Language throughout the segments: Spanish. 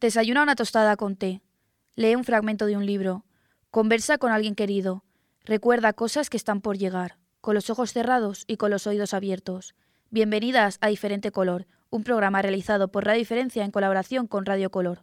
Desayuna una tostada con té. Lee un fragmento de un libro. Conversa con alguien querido. Recuerda cosas que están por llegar, con los ojos cerrados y con los oídos abiertos. Bienvenidas a Diferente Color, un programa realizado por Radio Diferencia en colaboración con Radio Color.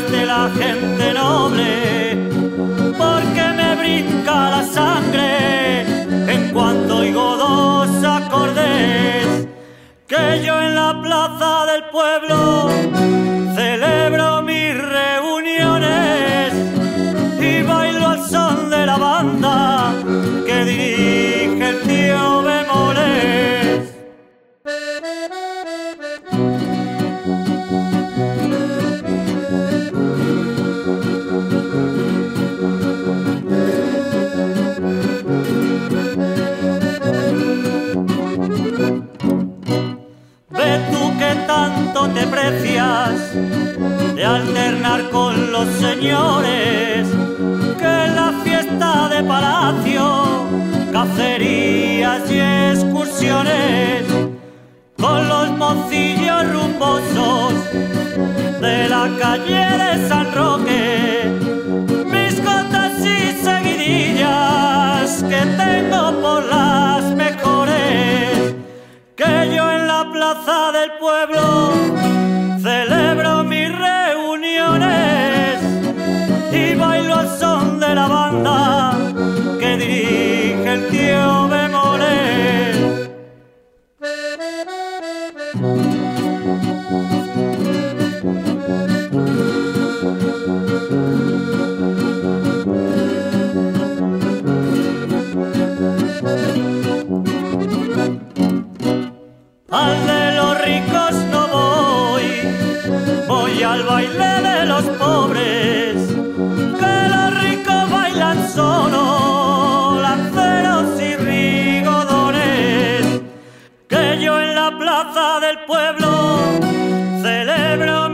de la gente noble, porque me brinca la sangre en cuanto oigo dos acordes que yo en la plaza del pueblo celebro mis reuniones y bailo al son de la banda que dirige prefieres al roque, mis gotas y seguidillas que tengo por las mejores que yo en la plaza del pueblo. del pueblo celebra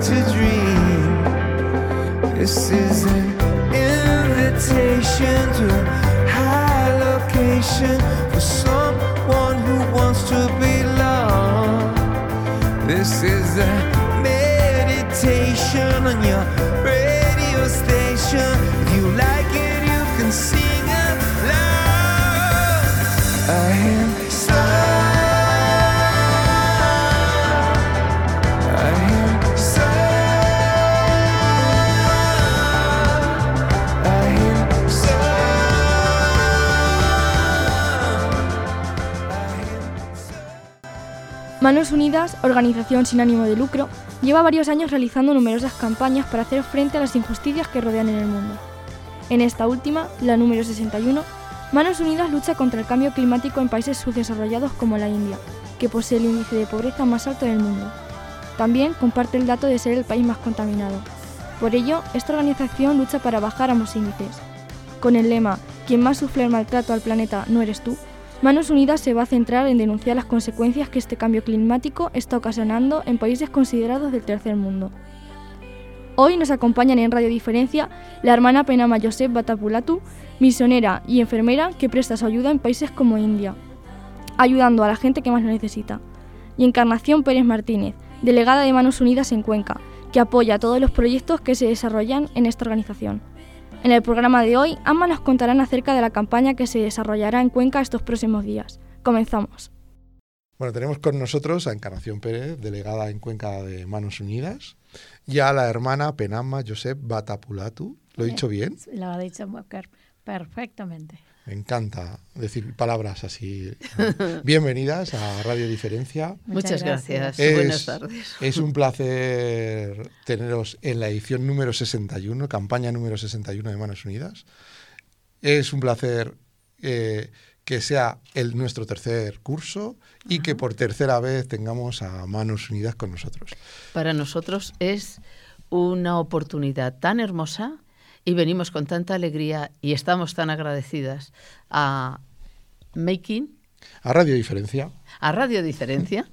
to dream. This is an invitation to a high location for someone who wants to be loved. This is a meditation on your. Manos Unidas, organización sin ánimo de lucro, lleva varios años realizando numerosas campañas para hacer frente a las injusticias que rodean en el mundo. En esta última, la número 61, Manos Unidas lucha contra el cambio climático en países subdesarrollados como la India, que posee el índice de pobreza más alto del mundo. También comparte el dato de ser el país más contaminado. Por ello, esta organización lucha para bajar ambos índices. Con el lema Quien más sufre el maltrato al planeta no eres tú, Manos Unidas se va a centrar en denunciar las consecuencias que este cambio climático está ocasionando en países considerados del tercer mundo. Hoy nos acompañan en Radio Diferencia la hermana Penama Josep Batapulatu, misionera y enfermera que presta su ayuda en países como India, ayudando a la gente que más lo necesita. Y Encarnación Pérez Martínez, delegada de Manos Unidas en Cuenca, que apoya todos los proyectos que se desarrollan en esta organización. En el programa de hoy, ambas nos contarán acerca de la campaña que se desarrollará en Cuenca estos próximos días. Comenzamos. Bueno, tenemos con nosotros a Encarnación Pérez, delegada en Cuenca de Manos Unidas, y a la hermana Penama Josep Batapulatu. ¿Lo he dicho bien? Lo ha dicho perfectamente. Me encanta decir palabras así. Bienvenidas a Radio Diferencia. Muchas gracias. Es- Buenas tardes. Es un placer teneros en la edición número 61, campaña número 61 de Manos Unidas. Es un placer eh, que sea el, nuestro tercer curso y que por tercera vez tengamos a Manos Unidas con nosotros. Para nosotros es una oportunidad tan hermosa y venimos con tanta alegría y estamos tan agradecidas a Making, A Radio Diferencia. a Radio Diferencia,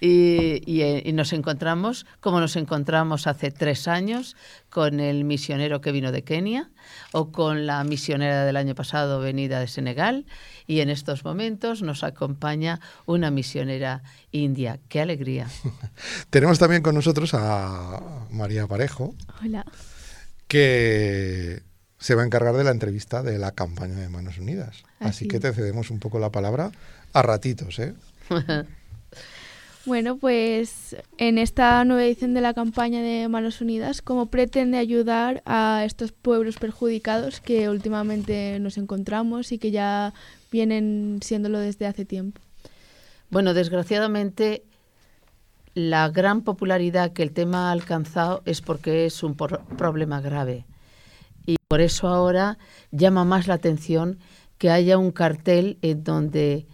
y, y, y nos encontramos como nos encontramos hace tres años con el misionero que vino de Kenia o con la misionera del año pasado venida de Senegal y en estos momentos nos acompaña una misionera india. ¡Qué alegría! Tenemos también con nosotros a María Parejo, Hola. Que se va a encargar de la entrevista de la campaña de Manos Unidas. Así, Así que te cedemos un poco la palabra a ratitos, ¿eh? Bueno, pues en esta nueva edición de la campaña de Manos Unidas, ¿cómo pretende ayudar a estos pueblos perjudicados que últimamente nos encontramos y que ya vienen siéndolo desde hace tiempo? Bueno, desgraciadamente, la gran popularidad que el tema ha alcanzado es porque es un problema grave. Y por eso ahora llama más la atención que haya un cartel en donde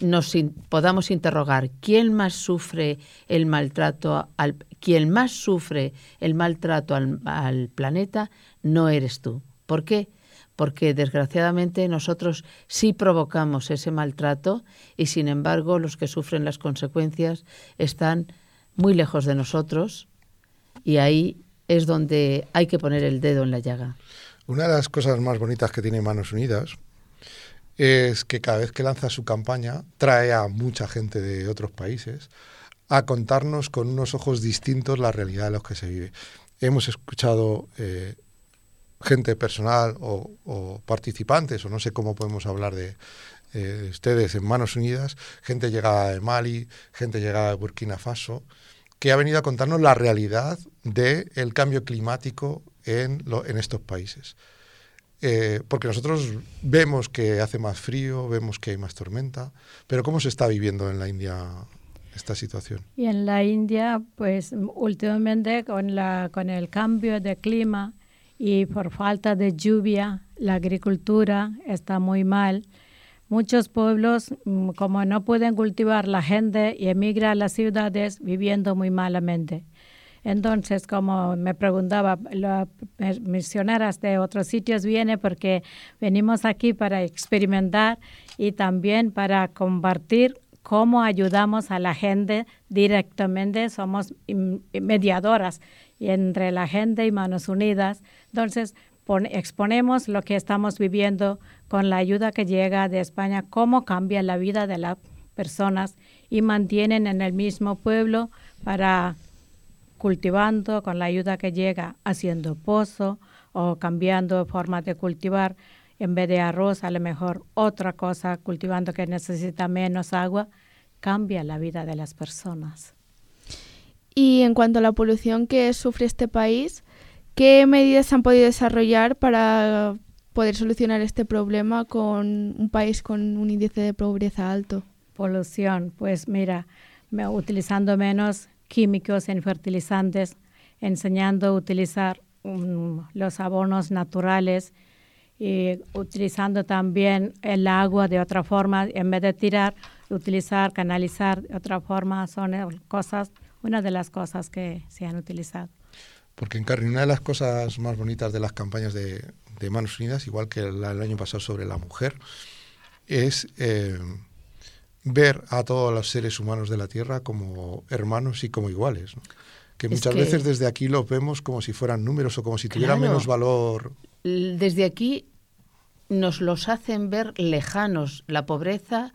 nos podamos interrogar quién más sufre el maltrato al quien más sufre el maltrato al, al planeta no eres tú. ¿Por qué? Porque desgraciadamente nosotros sí provocamos ese maltrato y sin embargo los que sufren las consecuencias están muy lejos de nosotros y ahí es donde hay que poner el dedo en la llaga. Una de las cosas más bonitas que tiene Manos Unidas es que cada vez que lanza su campaña trae a mucha gente de otros países a contarnos con unos ojos distintos la realidad de los que se vive. Hemos escuchado eh, gente personal o, o participantes, o no sé cómo podemos hablar de, eh, de ustedes en Manos Unidas, gente llegada de Mali, gente llegada de Burkina Faso, que ha venido a contarnos la realidad del cambio climático en, lo- en estos países. Eh, porque nosotros vemos que hace más frío, vemos que hay más tormenta, pero ¿cómo se está viviendo en la India esta situación? Y en la India, pues últimamente con, la, con el cambio de clima y por falta de lluvia, la agricultura está muy mal. Muchos pueblos, mm, como no pueden cultivar, la gente emigra a las ciudades viviendo muy malamente. Entonces, como me preguntaba, las misioneras de otros sitios vienen porque venimos aquí para experimentar y también para compartir cómo ayudamos a la gente directamente, somos mediadoras entre la gente y Manos Unidas. Entonces, pon- exponemos lo que estamos viviendo con la ayuda que llega de España, cómo cambia la vida de las personas y mantienen en el mismo pueblo para cultivando con la ayuda que llega, haciendo pozo o cambiando formas de cultivar. En vez de arroz, a lo mejor otra cosa, cultivando que necesita menos agua, cambia la vida de las personas. Y en cuanto a la polución que sufre este país, ¿qué medidas han podido desarrollar para poder solucionar este problema con un país con un índice de pobreza alto? Polución, pues mira, me- utilizando menos químicos en fertilizantes, enseñando a utilizar mm, los abonos naturales y utilizando también el agua de otra forma, en vez de tirar, utilizar, canalizar de otra forma, son cosas, una de las cosas que se han utilizado. Porque en una de las cosas más bonitas de las campañas de, de Manos Unidas, igual que la del año pasado sobre la mujer, es eh, ver a todos los seres humanos de la Tierra como hermanos y como iguales. ¿no? Que Es muchas que- veces desde aquí lo vemos como si fueran números o como si tuvieran Claro. menos valor. Desde aquí nos los hacen ver lejanos. La pobreza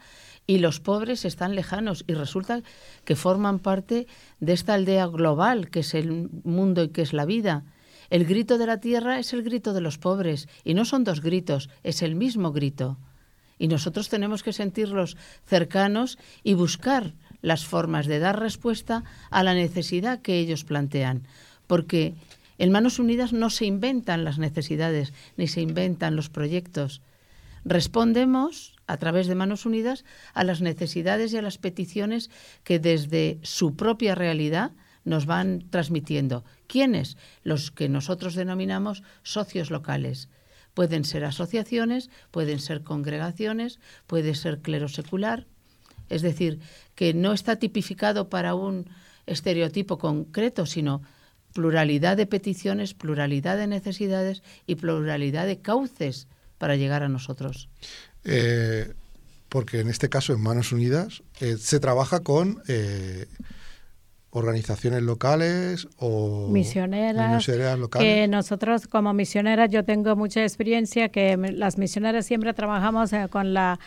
y los pobres están lejanos y resulta que forman parte de esta aldea global que es el mundo y que es la vida. El grito de la tierra es el grito de los pobres y no son dos gritos, es el mismo grito. Y nosotros tenemos que sentirlos cercanos y buscar las formas de dar respuesta a la necesidad que ellos plantean. Porque en Manos Unidas no se inventan las necesidades ni se inventan los proyectos. Respondemos a través de Manos Unidas a las necesidades y a las peticiones que desde su propia realidad nos van transmitiendo. ¿Quiénes? Los que nosotros denominamos socios locales. Pueden ser asociaciones, pueden ser congregaciones, puede ser clero secular. Es decir, que no está tipificado para un estereotipo concreto, sino pluralidad de peticiones, pluralidad de necesidades y pluralidad de cauces para llegar a nosotros. Eh, porque en este caso, en Manos Unidas, eh, se trabaja con eh, organizaciones locales o misioneras, misioneras locales. que nosotros como misioneras yo tengo mucha experiencia que las misioneras siempre trabajamos eh, con la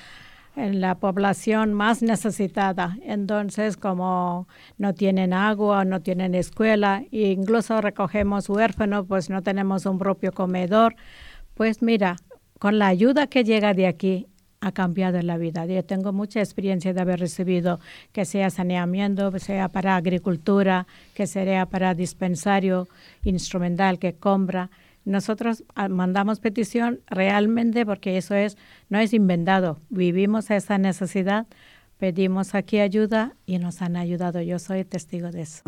la población más necesitada. Entonces, como no tienen agua, no tienen escuela, e incluso recogemos huérfanos, pues no tenemos un propio comedor. Pues mira, con la ayuda que llega de aquí, ha cambiado la vida. Yo tengo mucha experiencia de haber recibido, que sea saneamiento, que sea para agricultura, que sea para dispensario instrumental que compra. Nosotros ah, mandamos petición realmente porque eso es no es inventado. Vivimos esa necesidad, pedimos aquí ayuda y nos han ayudado. Yo soy testigo de eso.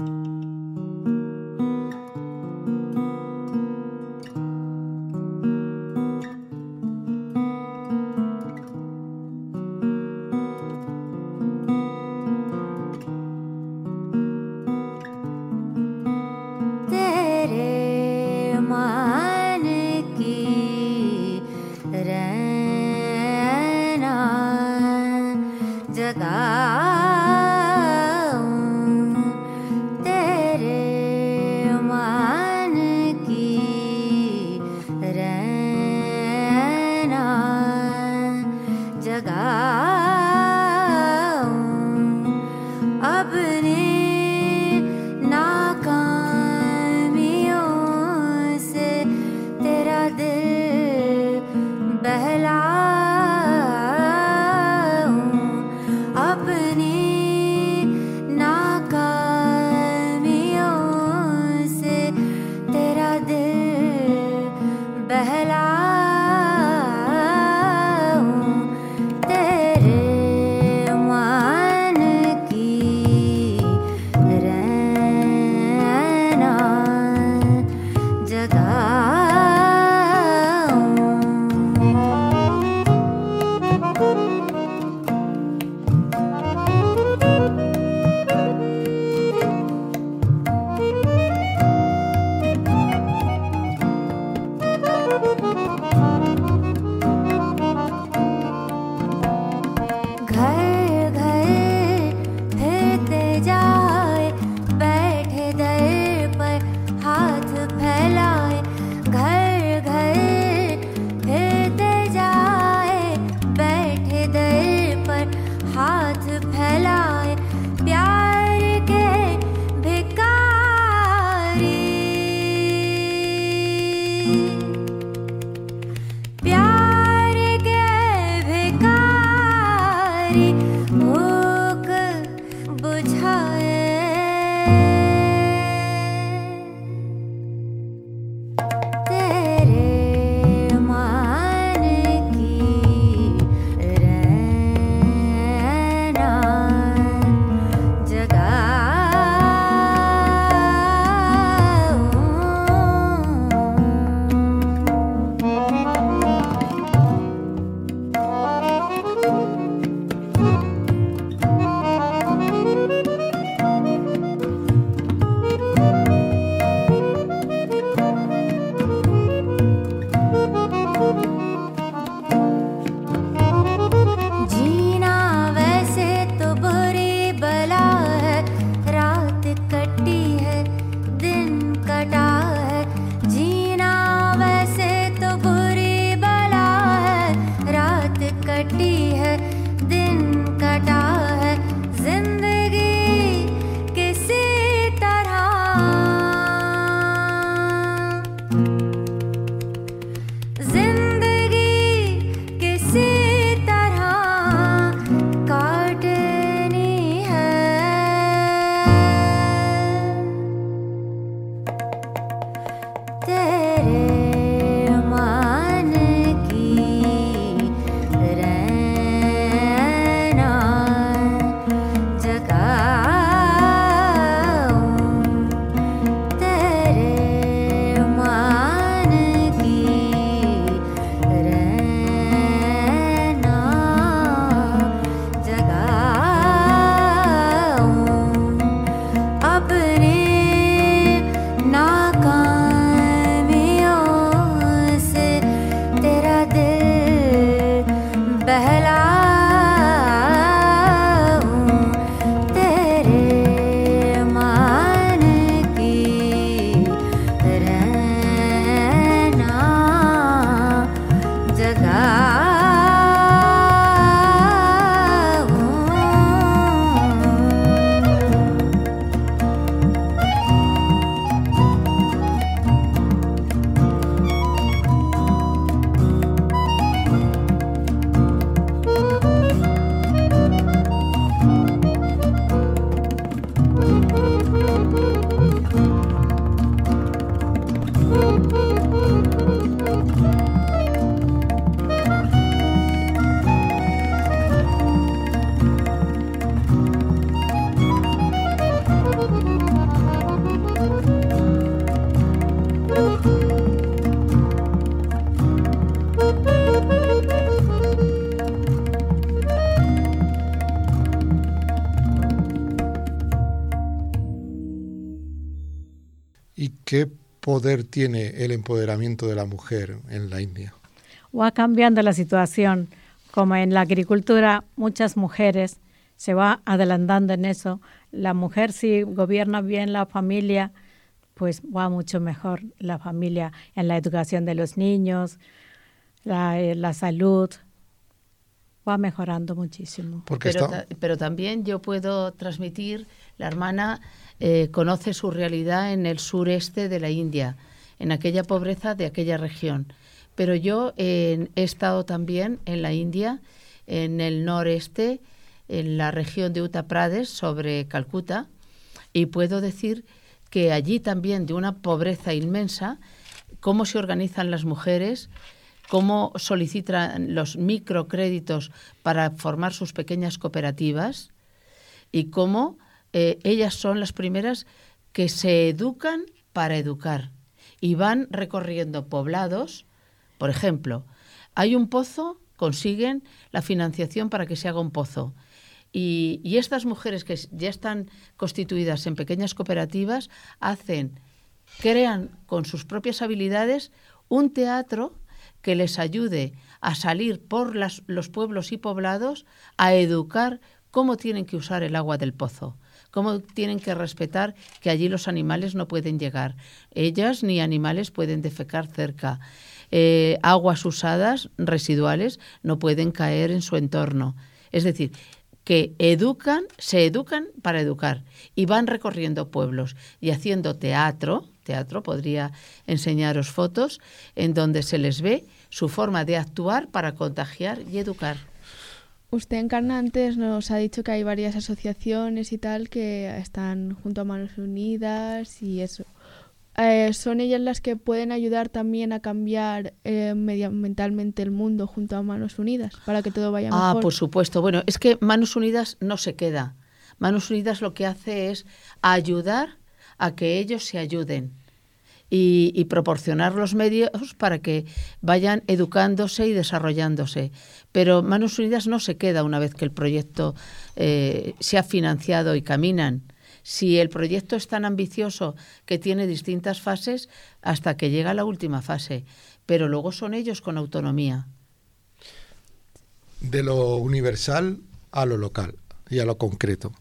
Poder tiene el empoderamiento de la mujer en la India? va cambiando la situación. Como en la agricultura, muchas mujeres se va adelantando en eso. La mujer si gobierna bien la familia, pues va mucho mejor la familia en la educación de los niños, la, eh, la salud, va mejorando muchísimo. Porque pero, está- ta- pero también yo puedo transmitir, la hermana eh, conoce su realidad en el sureste de la India, en aquella pobreza de aquella región. Pero yo eh, he estado también en la India, en el noreste, en la región de Uttar Pradesh, sobre Calcuta, y puedo decir que allí también de una pobreza inmensa, cómo se organizan las mujeres, cómo solicitan los microcréditos para formar sus pequeñas cooperativas y cómo eh, ellas son las primeras que se educan para educar y van recorriendo poblados. Por ejemplo, hay un pozo, consiguen la financiación para que se haga un pozo. Y, y estas mujeres que ya están constituidas en pequeñas cooperativas hacen, crean con sus propias habilidades un teatro que les ayude a salir por los pueblos y poblados a educar cómo tienen que usar el agua del pozo, cómo tienen que respetar que allí los animales no pueden llegar, ellas ni animales pueden defecar cerca, eh, aguas usadas residuales no pueden caer en su entorno. Es decir, que educan, se educan para educar y van recorriendo pueblos y haciendo teatro teatro, podría enseñaros fotos en donde se les ve su forma de actuar para contagiar y educar. Usted Encarna antes nos ha dicho que hay varias asociaciones y tal que están junto a Manos Unidas y eso. Eh, ¿Son ellas las que pueden ayudar también a cambiar eh, medioambientalmente el mundo junto a Manos Unidas para que todo vaya Ah, mejor? por supuesto. Bueno, es que Manos Unidas no se queda. Manos Unidas lo que hace es ayudar a que ellos se ayuden y, proporcionar los medios para que vayan educándose y desarrollándose. Pero Manos Unidas no se queda una vez que el proyecto eh, se ha financiado y caminan. Si el proyecto es tan ambicioso que tiene distintas fases hasta que llega a la última fase, pero luego son ellos con autonomía. De lo universal a lo local y a lo concreto.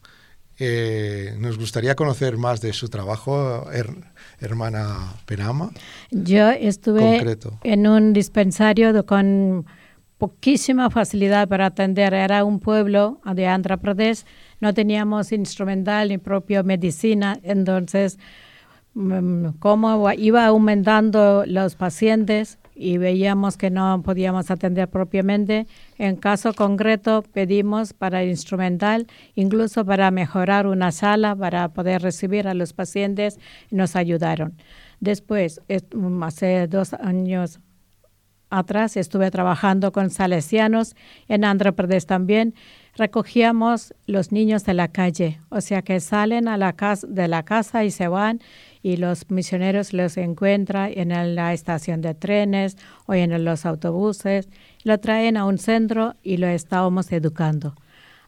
Eh, nos gustaría conocer más de su trabajo, her- hermana Penama. Yo estuve Concreto. en un dispensario de- con poquísima facilidad para atender. Era un pueblo de Andhra Pradesh, no teníamos instrumental ni propia medicina, entonces mm, como iba aumentando los pacientes y veíamos que no podíamos atender propiamente, en caso concreto pedimos para instrumental, incluso para mejorar una sala para poder recibir a los pacientes, nos ayudaron. Después, mm, hace dos años atrás estuve trabajando con salesianos en Andhra Pradesh también. Recogíamos los niños de la calle, o sea que salen de la casa y se van y los misioneros los encuentran en la estación de trenes o en los autobuses, lo traen a un centro y lo estábamos educando.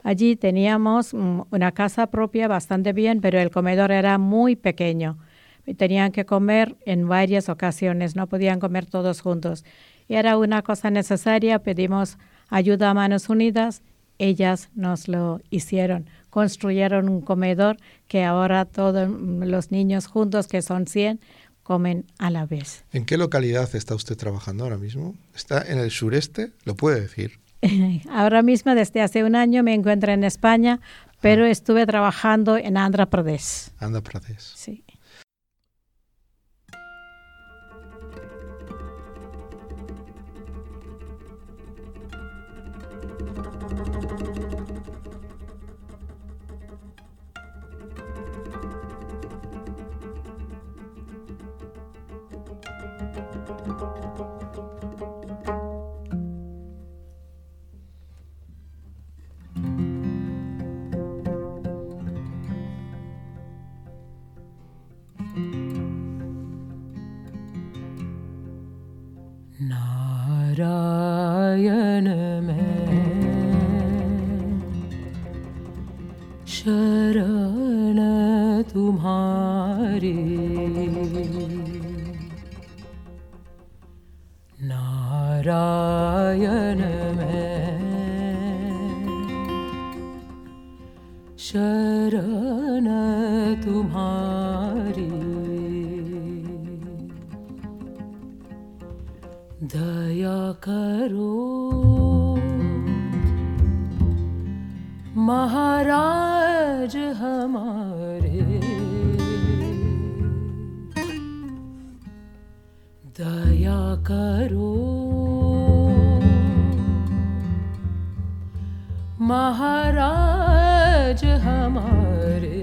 Allí teníamos mm, una casa propia bastante bien, pero el comedor era muy pequeño. Tenían que comer en varias ocasiones, no podían comer todos juntos. Y era una cosa necesaria, pedimos ayuda a Manos Unidas, ellas nos lo hicieron, construyeron un comedor que ahora todos los niños juntos, que son 100, comen a la vez. ¿En qué localidad está usted trabajando ahora mismo? ¿Está en el sureste? ¿Lo puede decir? Ahora mismo, desde hace un año, me encuentro en España, pero estuve trabajando en Andhra Pradesh. Andhra Pradesh. Sí. दया करो। महाराज हमारे। दया करो। महाराज हमारे।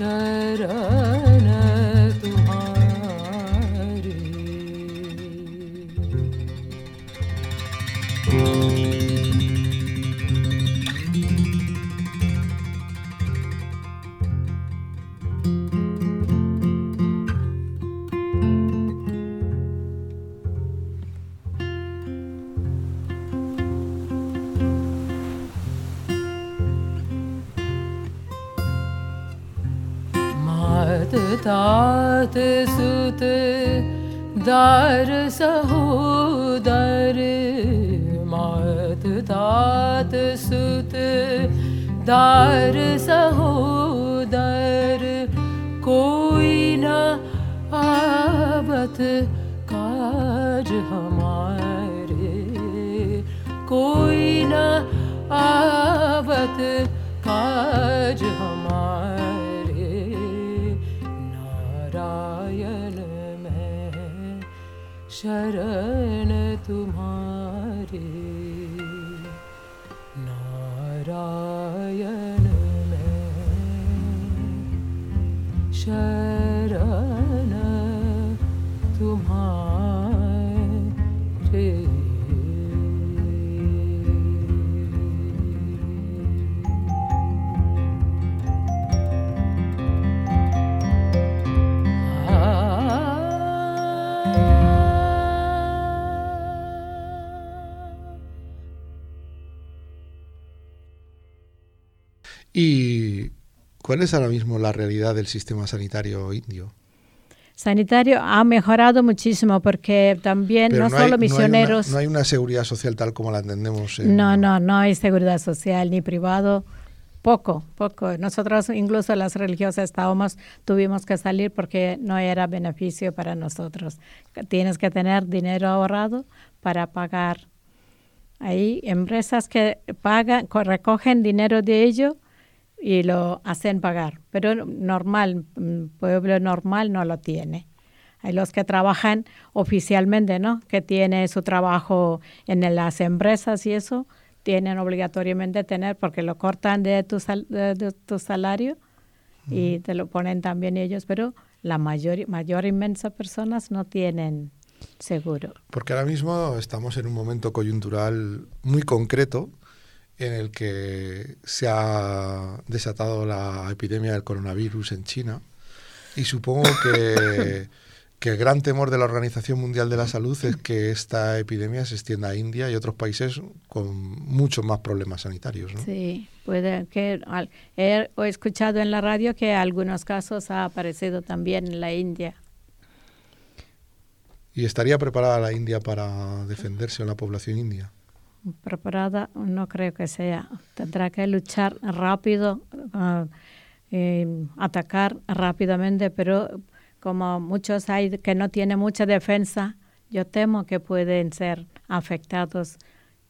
Shine. तात सुत दार सहोदर मात तात सुत दार सहोदर कोई न आवत काज हमारे। कोई न आवत काज हमारे शरण तुम्हारे। नारायण में शरण ¿Y cuál es ahora mismo la realidad del sistema sanitario indio? Sanitario ha mejorado muchísimo porque también Pero no, hay- solo hay una- misioneros. No hay, una, seguridad social tal como la entendemos. en- No, no, no hay seguridad social ni privado. Poco, poco. Nosotros, incluso las religiosas, estábamos, tuvimos que salir porque no era beneficio para nosotros. Tienes que tener dinero ahorrado para pagar. Hay empresas que pagan, co- recogen dinero de ello y lo hacen pagar. Pero normal, mm, pueblo normal no lo tiene. Hay los que trabajan oficialmente, ¿no? Que tiene su trabajo en las empresas y eso, tienen obligatoriamente tener porque lo cortan de tu, sal- de, de tu salario y te lo ponen también ellos, pero la mayor, mayor inmensa personas no tienen seguro. Porque ahora mismo estamos en un momento coyuntural muy concreto en el que se ha desatado la epidemia del coronavirus en China y supongo que, que el gran temor de la Organización Mundial de la Salud es que esta epidemia se extienda a India y otros países con muchos más problemas sanitarios. ¿no? Sí, puede que al- he, he escuchado en la radio que algunos casos ha aparecido también en la India. ¿Y estaría preparada la India para defenderse o la población india? Preparada no creo que sea. Tendrá que luchar rápido, ah, eh, atacar rápidamente, pero como muchos hay que no tienen mucha defensa, yo temo que pueden ser afectados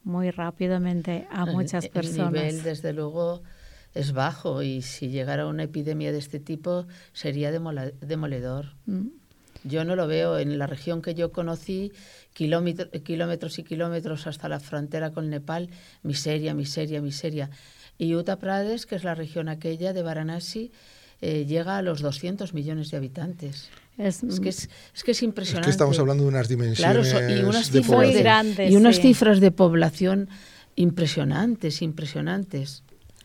muy rápidamente a El- muchas El personas. nivel, desde luego, es bajo y si llegara una epidemia de este tipo sería demoledor. Mm. Yo no lo veo en la región que yo conocí, kilómetro- kilómetros y kilómetros hasta la frontera con Nepal, miseria, miseria, miseria. Y Uttar Pradesh, que es la región aquella de Varanasi, eh, llega a los 200 millones de habitantes. Es, Es que es, es que es Es impresionante. que estamos hablando de unas Claro, dimensiones so- y unas de cifras Muy de, población. grandes, y unas sí. cifras de población impresionantes, impresionantes.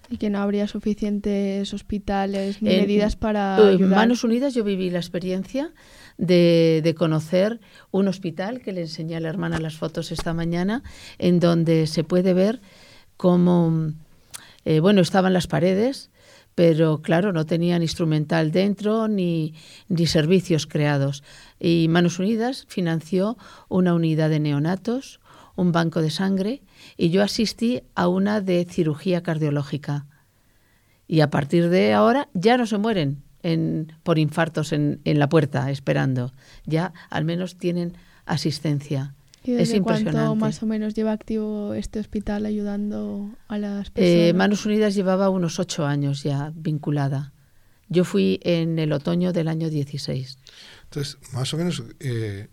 Y que no habría suficientes hospitales ni En- medidas para En ayudar. Manos Unidas yo viví la experiencia de, de conocer un hospital que le enseñé a la hermana las fotos esta mañana, en donde se puede ver cómo, eh, bueno, estaban las paredes, pero claro, no tenían instrumental dentro ni, ni servicios creados. Y Manos Unidas financió una unidad de neonatos, un banco de sangre, y yo asistí a una de cirugía cardiológica. Y a partir de ahora ya no se mueren en- por infartos en, en la puerta esperando. Ya al menos tienen asistencia. ¿Y es desde cuánto impresionante. más o menos lleva activo este hospital ayudando a las personas? Eh, Manos Unidas llevaba unos ocho años ya vinculada. Yo fui en el otoño del año 16. Entonces, más o menos, eh,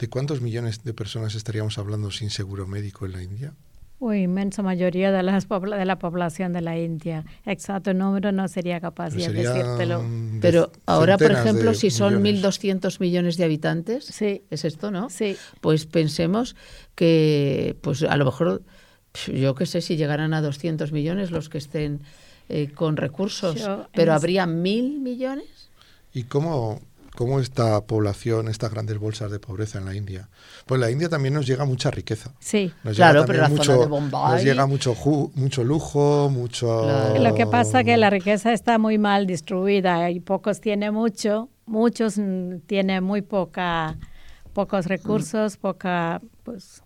¿de cuántos millones de personas estaríamos hablando sin seguro médico en la India? Uy, inmensa mayoría de, las pobla- de la población de la India. Exacto número no sería capaz Pero de decírtelo. Pero ahora, por ejemplo, si son millones. 1.200 millones de habitantes, Sí, es esto, ¿no? sí. Pues pensemos que, pues a lo mejor, yo qué sé, si llegaran a 200 millones los que estén eh, con recursos, Yo, pero habría mil millones. ¿Y cómo, cómo esta población, estas grandes bolsas de pobreza en la India? Pues la India también nos llega mucha riqueza. Sí. Nos Claro, llega pero la zona mucho, de Bombay- Nos llega mucho, ju- mucho lujo, mucho... Claro. Lo que pasa es que la riqueza está muy mal distribuida y pocos tienen mucho, muchos mm, tienen muy poca, pocos recursos, poca, pues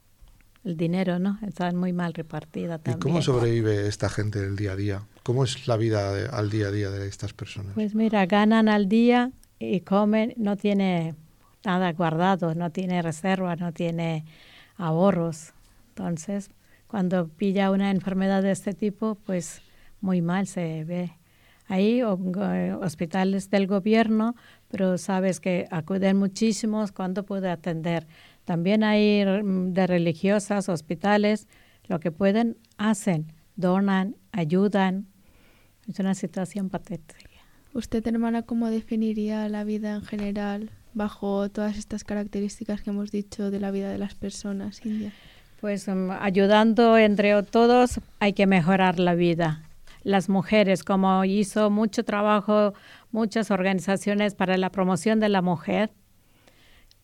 el dinero, ¿no? Está muy mal repartida ¿Y también. cómo sobrevive esta gente del día a día? ¿Cómo es la vida de- al día a día de estas personas? Pues mira, ganan al día y comen, no tiene nada guardado, no tiene reserva, no tiene ahorros. Entonces, cuando pilla una enfermedad de este tipo, pues muy mal se ve. Hay go- hospitales del gobierno, pero sabes que acuden muchísimos cuando puede atender. También hay mm, de religiosas, hospitales, lo que pueden, hacen, donan, ayudan. Es una situación patética. ¿Usted, hermana, cómo definiría la vida en general bajo todas estas características que hemos dicho de la vida de las personas indias? Pues um, ayudando entre todos hay que mejorar la vida. Las mujeres, como hizo mucho trabajo, muchas organizaciones para la promoción de la mujer,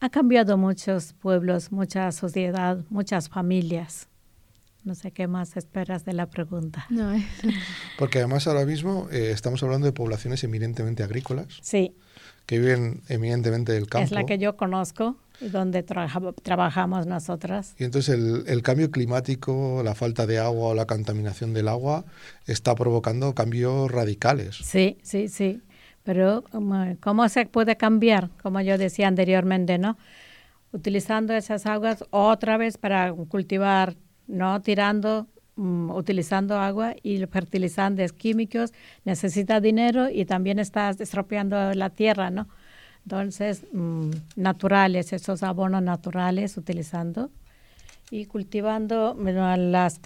ha cambiado muchos pueblos, mucha sociedad, muchas familias. No sé qué más esperas de la pregunta. No, es- Porque además ahora mismo eh, estamos hablando de poblaciones eminentemente agrícolas, Sí, que viven eminentemente del campo. es la que yo conozco y donde trabaja- trabajamos nosotras. Y entonces el, el cambio climático, la falta de agua o la contaminación del agua está provocando cambios radicales. Sí, sí, sí. Pero ¿cómo se puede cambiar? Como yo decía anteriormente, ¿no? Utilizando esas aguas otra vez para cultivar, no tirando, mm, utilizando agua y fertilizantes químicos, necesita dinero y también está estropeando la tierra, ¿no? Entonces, mm, naturales, esos abonos naturales utilizando y cultivando bueno, las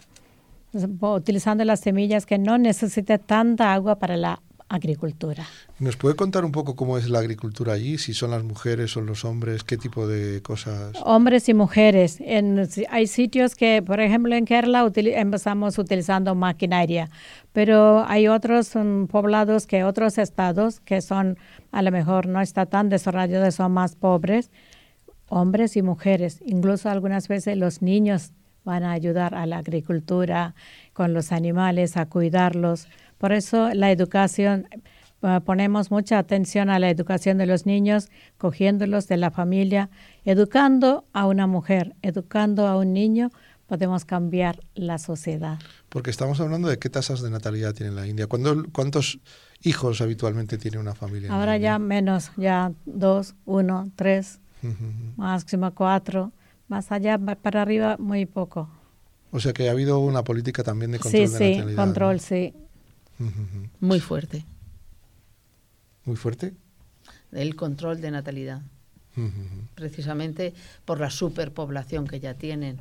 utilizando las semillas que no necesita tanta agua para la agricultura. ¿Nos puede contar un poco cómo es la agricultura allí? Si son las mujeres, son los hombres, qué tipo de cosas. Hombres y mujeres. En, hay sitios que, por ejemplo, en Kerala utili- empezamos utilizando maquinaria, pero hay otros poblados que otros estados que son, a lo mejor no está tan desarrollados, son más pobres, hombres y mujeres. Incluso algunas veces los niños van a ayudar a la agricultura con los animales, a cuidarlos. Por eso la educación, eh, ponemos mucha atención a la educación de los niños, cogiéndolos de la familia, educando a una mujer, educando a un niño, podemos cambiar la sociedad. Porque estamos hablando de qué tasas de natalidad tiene la India. ¿Cuándo- ¿Cuántos hijos habitualmente tiene una familia? en la Ahora ya India? menos, ya dos, uno, tres, máximo cuatro, más allá pa- para arriba muy poco. O sea que ha habido una política también de control sí, de natalidad. Sí, sí. control, sí. Muy fuerte. ¿Muy fuerte? El control de natalidad. Precisamente por la superpoblación que ya tienen.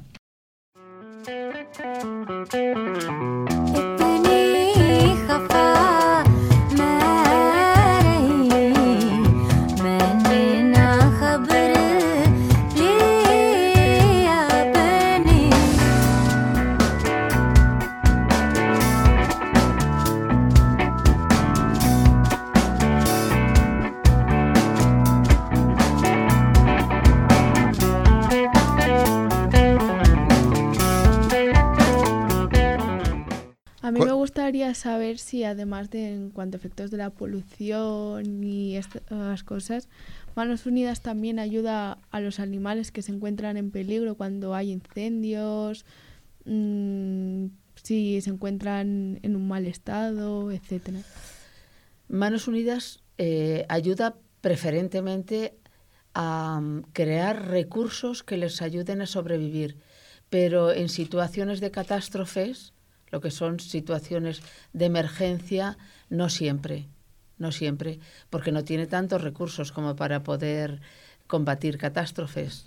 Gustaría saber si además de en cuanto a efectos de la polución y estas cosas, Manos Unidas también ayuda a los animales que se encuentran en peligro cuando hay incendios, mm, si se encuentran en un mal estado, etcétera. Manos Unidas eh, ayuda preferentemente a mm, crear recursos que les ayuden a sobrevivir, pero en situaciones de catástrofes, lo que son situaciones de emergencia, no siempre, no siempre, porque no tiene tantos recursos como para poder combatir catástrofes.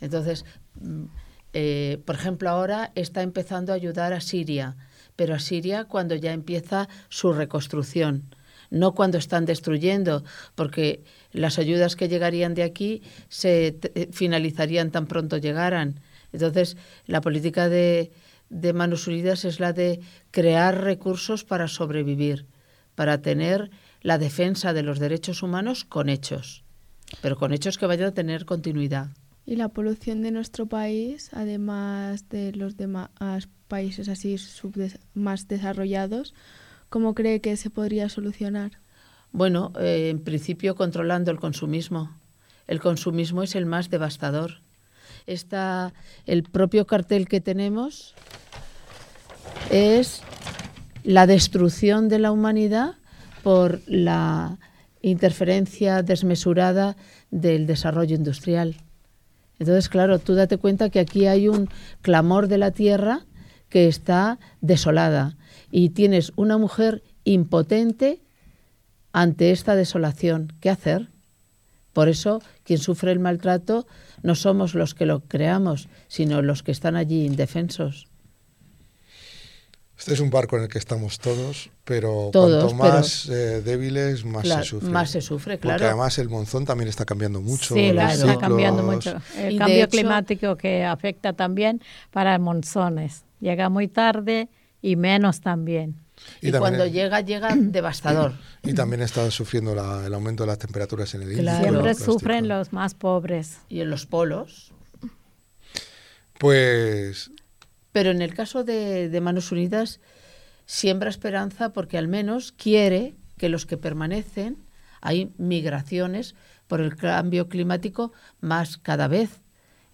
Entonces, mm, eh, por ejemplo, ahora está empezando a ayudar a Siria, pero a Siria cuando ya empieza su reconstrucción, no cuando están destruyendo, porque las ayudas que llegarían de aquí se eh, finalizarían tan pronto llegaran. Entonces, la política de, de Manos Unidas es la de crear recursos para sobrevivir, para tener la defensa de los derechos humanos con hechos, pero con hechos que vayan a tener continuidad. Y la polución de nuestro país, además de los demás países así más desarrollados, ¿cómo cree que se podría solucionar? Bueno, eh, en principio controlando el consumismo. El consumismo es el más devastador. Esta, el propio cartel que tenemos es la destrucción de la humanidad por la interferencia desmesurada del desarrollo industrial. Entonces, claro, tú date cuenta que aquí hay un clamor de la tierra que está desolada y tienes una mujer impotente ante esta desolación. ¿Qué hacer? Por eso, quien sufre el maltrato no somos los que lo creamos, sino los que están allí indefensos. Este es un barco en el que estamos todos, pero Todos, cuanto más eh, débiles, más Claro, se sufre. más se sufre, Porque claro. además el monzón también está cambiando mucho. Sí, la- los está cambiando mucho. El Y cambio hecho- climático que afecta también para monzones. Llega muy tarde y menos también. Y, Y también- cuando llega, llega devastador. Y también está sufriendo la- el aumento de las temperaturas en el Índico. Claro. Siempre sufren los más pobres. Y en los polos. Pues Pero en el caso de, de Manos Unidas, siembra esperanza porque al menos quiere que los que permanecen, hay migraciones por el cambio climático más cada vez.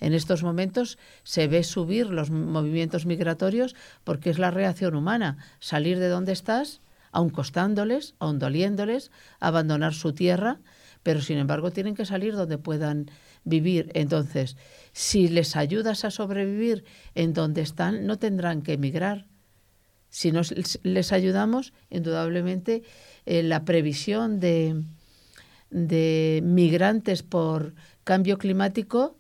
En estos momentos se ve subir los movimientos migratorios porque es la reacción humana, salir de donde estás, aun costándoles, aun doliéndoles, abandonar su tierra, pero sin embargo tienen que salir donde puedan vivir. Entonces, si les ayudas a sobrevivir en donde están, no tendrán que emigrar. Si nos les ayudamos, indudablemente eh, la previsión de, de migrantes por cambio climático,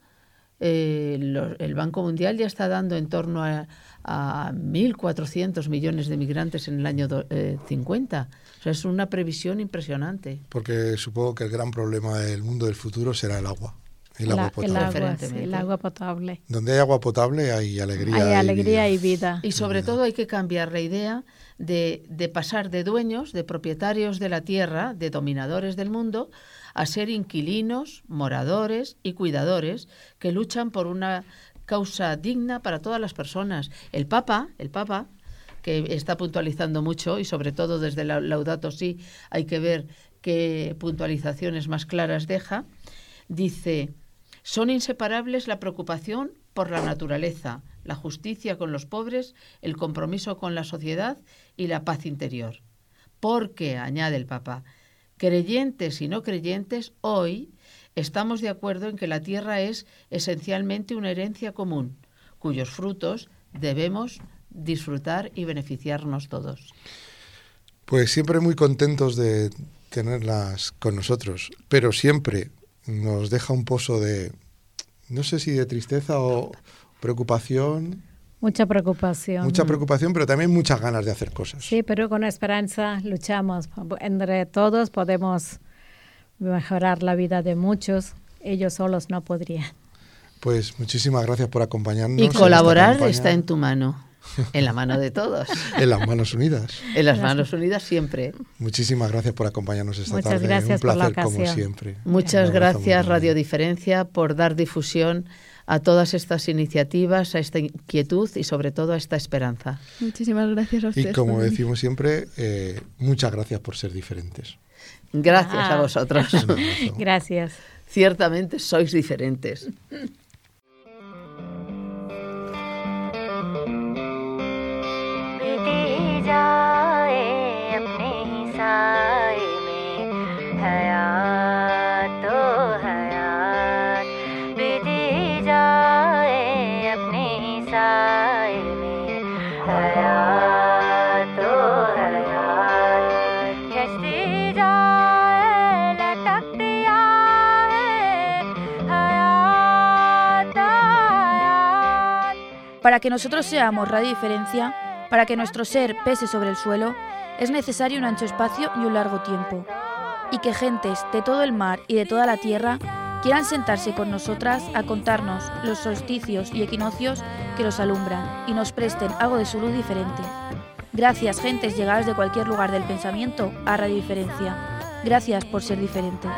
eh, lo- el Banco Mundial ya está dando en torno a, a 1.400 millones de migrantes en el año do- eh, 50. O sea, es una previsión impresionante. porque supongo que el gran problema del mundo del futuro será el agua. El La- agua el potable. agua, sí, Preferentemente. el agua potable. Donde hay agua potable hay alegría. Hay y alegría vida. y vida. Y sobre todo hay que cambiar la idea de, de pasar de dueños, de propietarios de la tierra, de dominadores del mundo, a ser inquilinos, moradores y cuidadores que luchan por una causa digna para todas las personas. El Papa, el Papa, que está puntualizando mucho y sobre todo desde la Laudato Si hay que ver qué puntualizaciones más claras deja, dice, son inseparables la preocupación por la naturaleza, la justicia con los pobres, el compromiso con la sociedad y la paz interior. Porque, añade el Papa, creyentes y no creyentes, hoy estamos de acuerdo en que la tierra es esencialmente una herencia común, cuyos frutos debemos disfrutar y beneficiarnos todos. Pues siempre muy contentos de tenerlas con nosotros, pero siempre nos deja un pozo de, no sé si de tristeza o preocupación, Mucha preocupación. mucha preocupación, pero también muchas ganas de hacer cosas. Sí, pero con esperanza luchamos. Entre todos podemos mejorar la vida de muchos. Ellos solos no podrían. Pues muchísimas gracias por acompañarnos. Y en esta colaborar campaña está en tu mano, en la mano de todos, en las manos unidas. en las manos unidas siempre. Muchísimas gracias por acompañarnos esta Muchas tarde. gracias Un por la placer como siempre. Muchas gracias. Radio Diferencia por dar difusión a todas estas iniciativas, a esta inquietud y sobre todo a esta esperanza. Muchísimas gracias a Y ustedes. como por venir. decimos siempre, eh, muchas gracias por ser diferentes. Gracias Ah. a vosotros. Gracias. Ciertamente sois diferentes. Para que nosotros seamos Radio Diferencia, para que nuestro ser pese sobre el suelo, es necesario un ancho espacio y un largo tiempo. Y que gentes de todo el mar y de toda la tierra quieran sentarse con nosotras a contarnos los solsticios y equinoccios que los alumbran y nos presten algo de su luz diferente. Gracias, gentes llegadas de cualquier lugar del pensamiento, a Radio Diferencia. Gracias por ser diferentes.